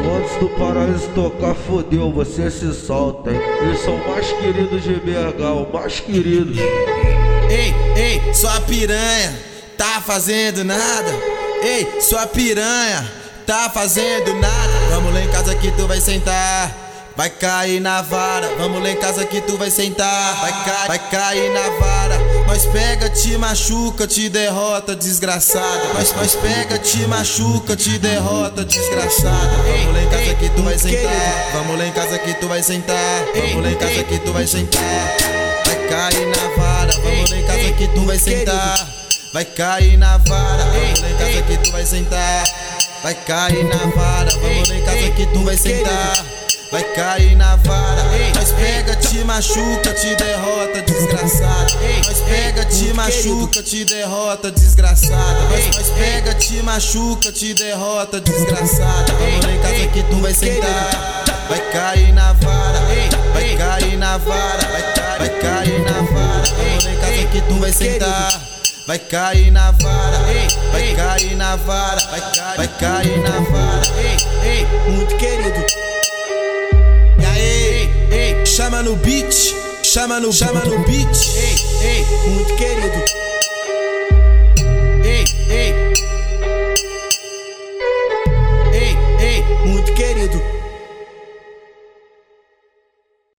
Antes do paraíso tocar, fodeu, você se solta, hein? Eles são mais queridos de BH, mais queridos. Ei, ei, sua piranha, tá fazendo nada? Ei, sua piranha, tá fazendo nada? Vamos lá em casa que tu vai sentar. Vai cair na vara, vamos lá em casa que tu vai sentar. Vai, cair, vai cair na vara. Nós pega, te machuca, te derrota, desgraçada. Nós, nós pega, te machuca, te derrota, desgraçada. Vamos lá em casa que tu vai sentar. Vamos lá em casa que tu vai sentar. Vamos lá em casa que tu vai sentar. Vai cair na vara, vamos lá em casa que tu vai sentar. Vai cair na vara, vamos lá em casa que tu vai sentar. Vai cair na vara, vamos lá em casa que tu vai sentar vai cair na vara. Nós pega, te machuca, te derrota, desgraçada. Nós pega, te machuca, te derrota, desgraçada. Nós pega, te machuca, te derrota, desgraçada. Vamos em casa que tu vai sentar. Vai cair na vara, vai cair na vara, vai cair na vara. Vamos em casa que tu vai sentar. Vai cair na vara, vai cair na vara, vai cair na vara. Muito querido no beat, chama no, chama no beat. Ei, ei, muito querido. Ei, ei. Ei, ei, muito querido.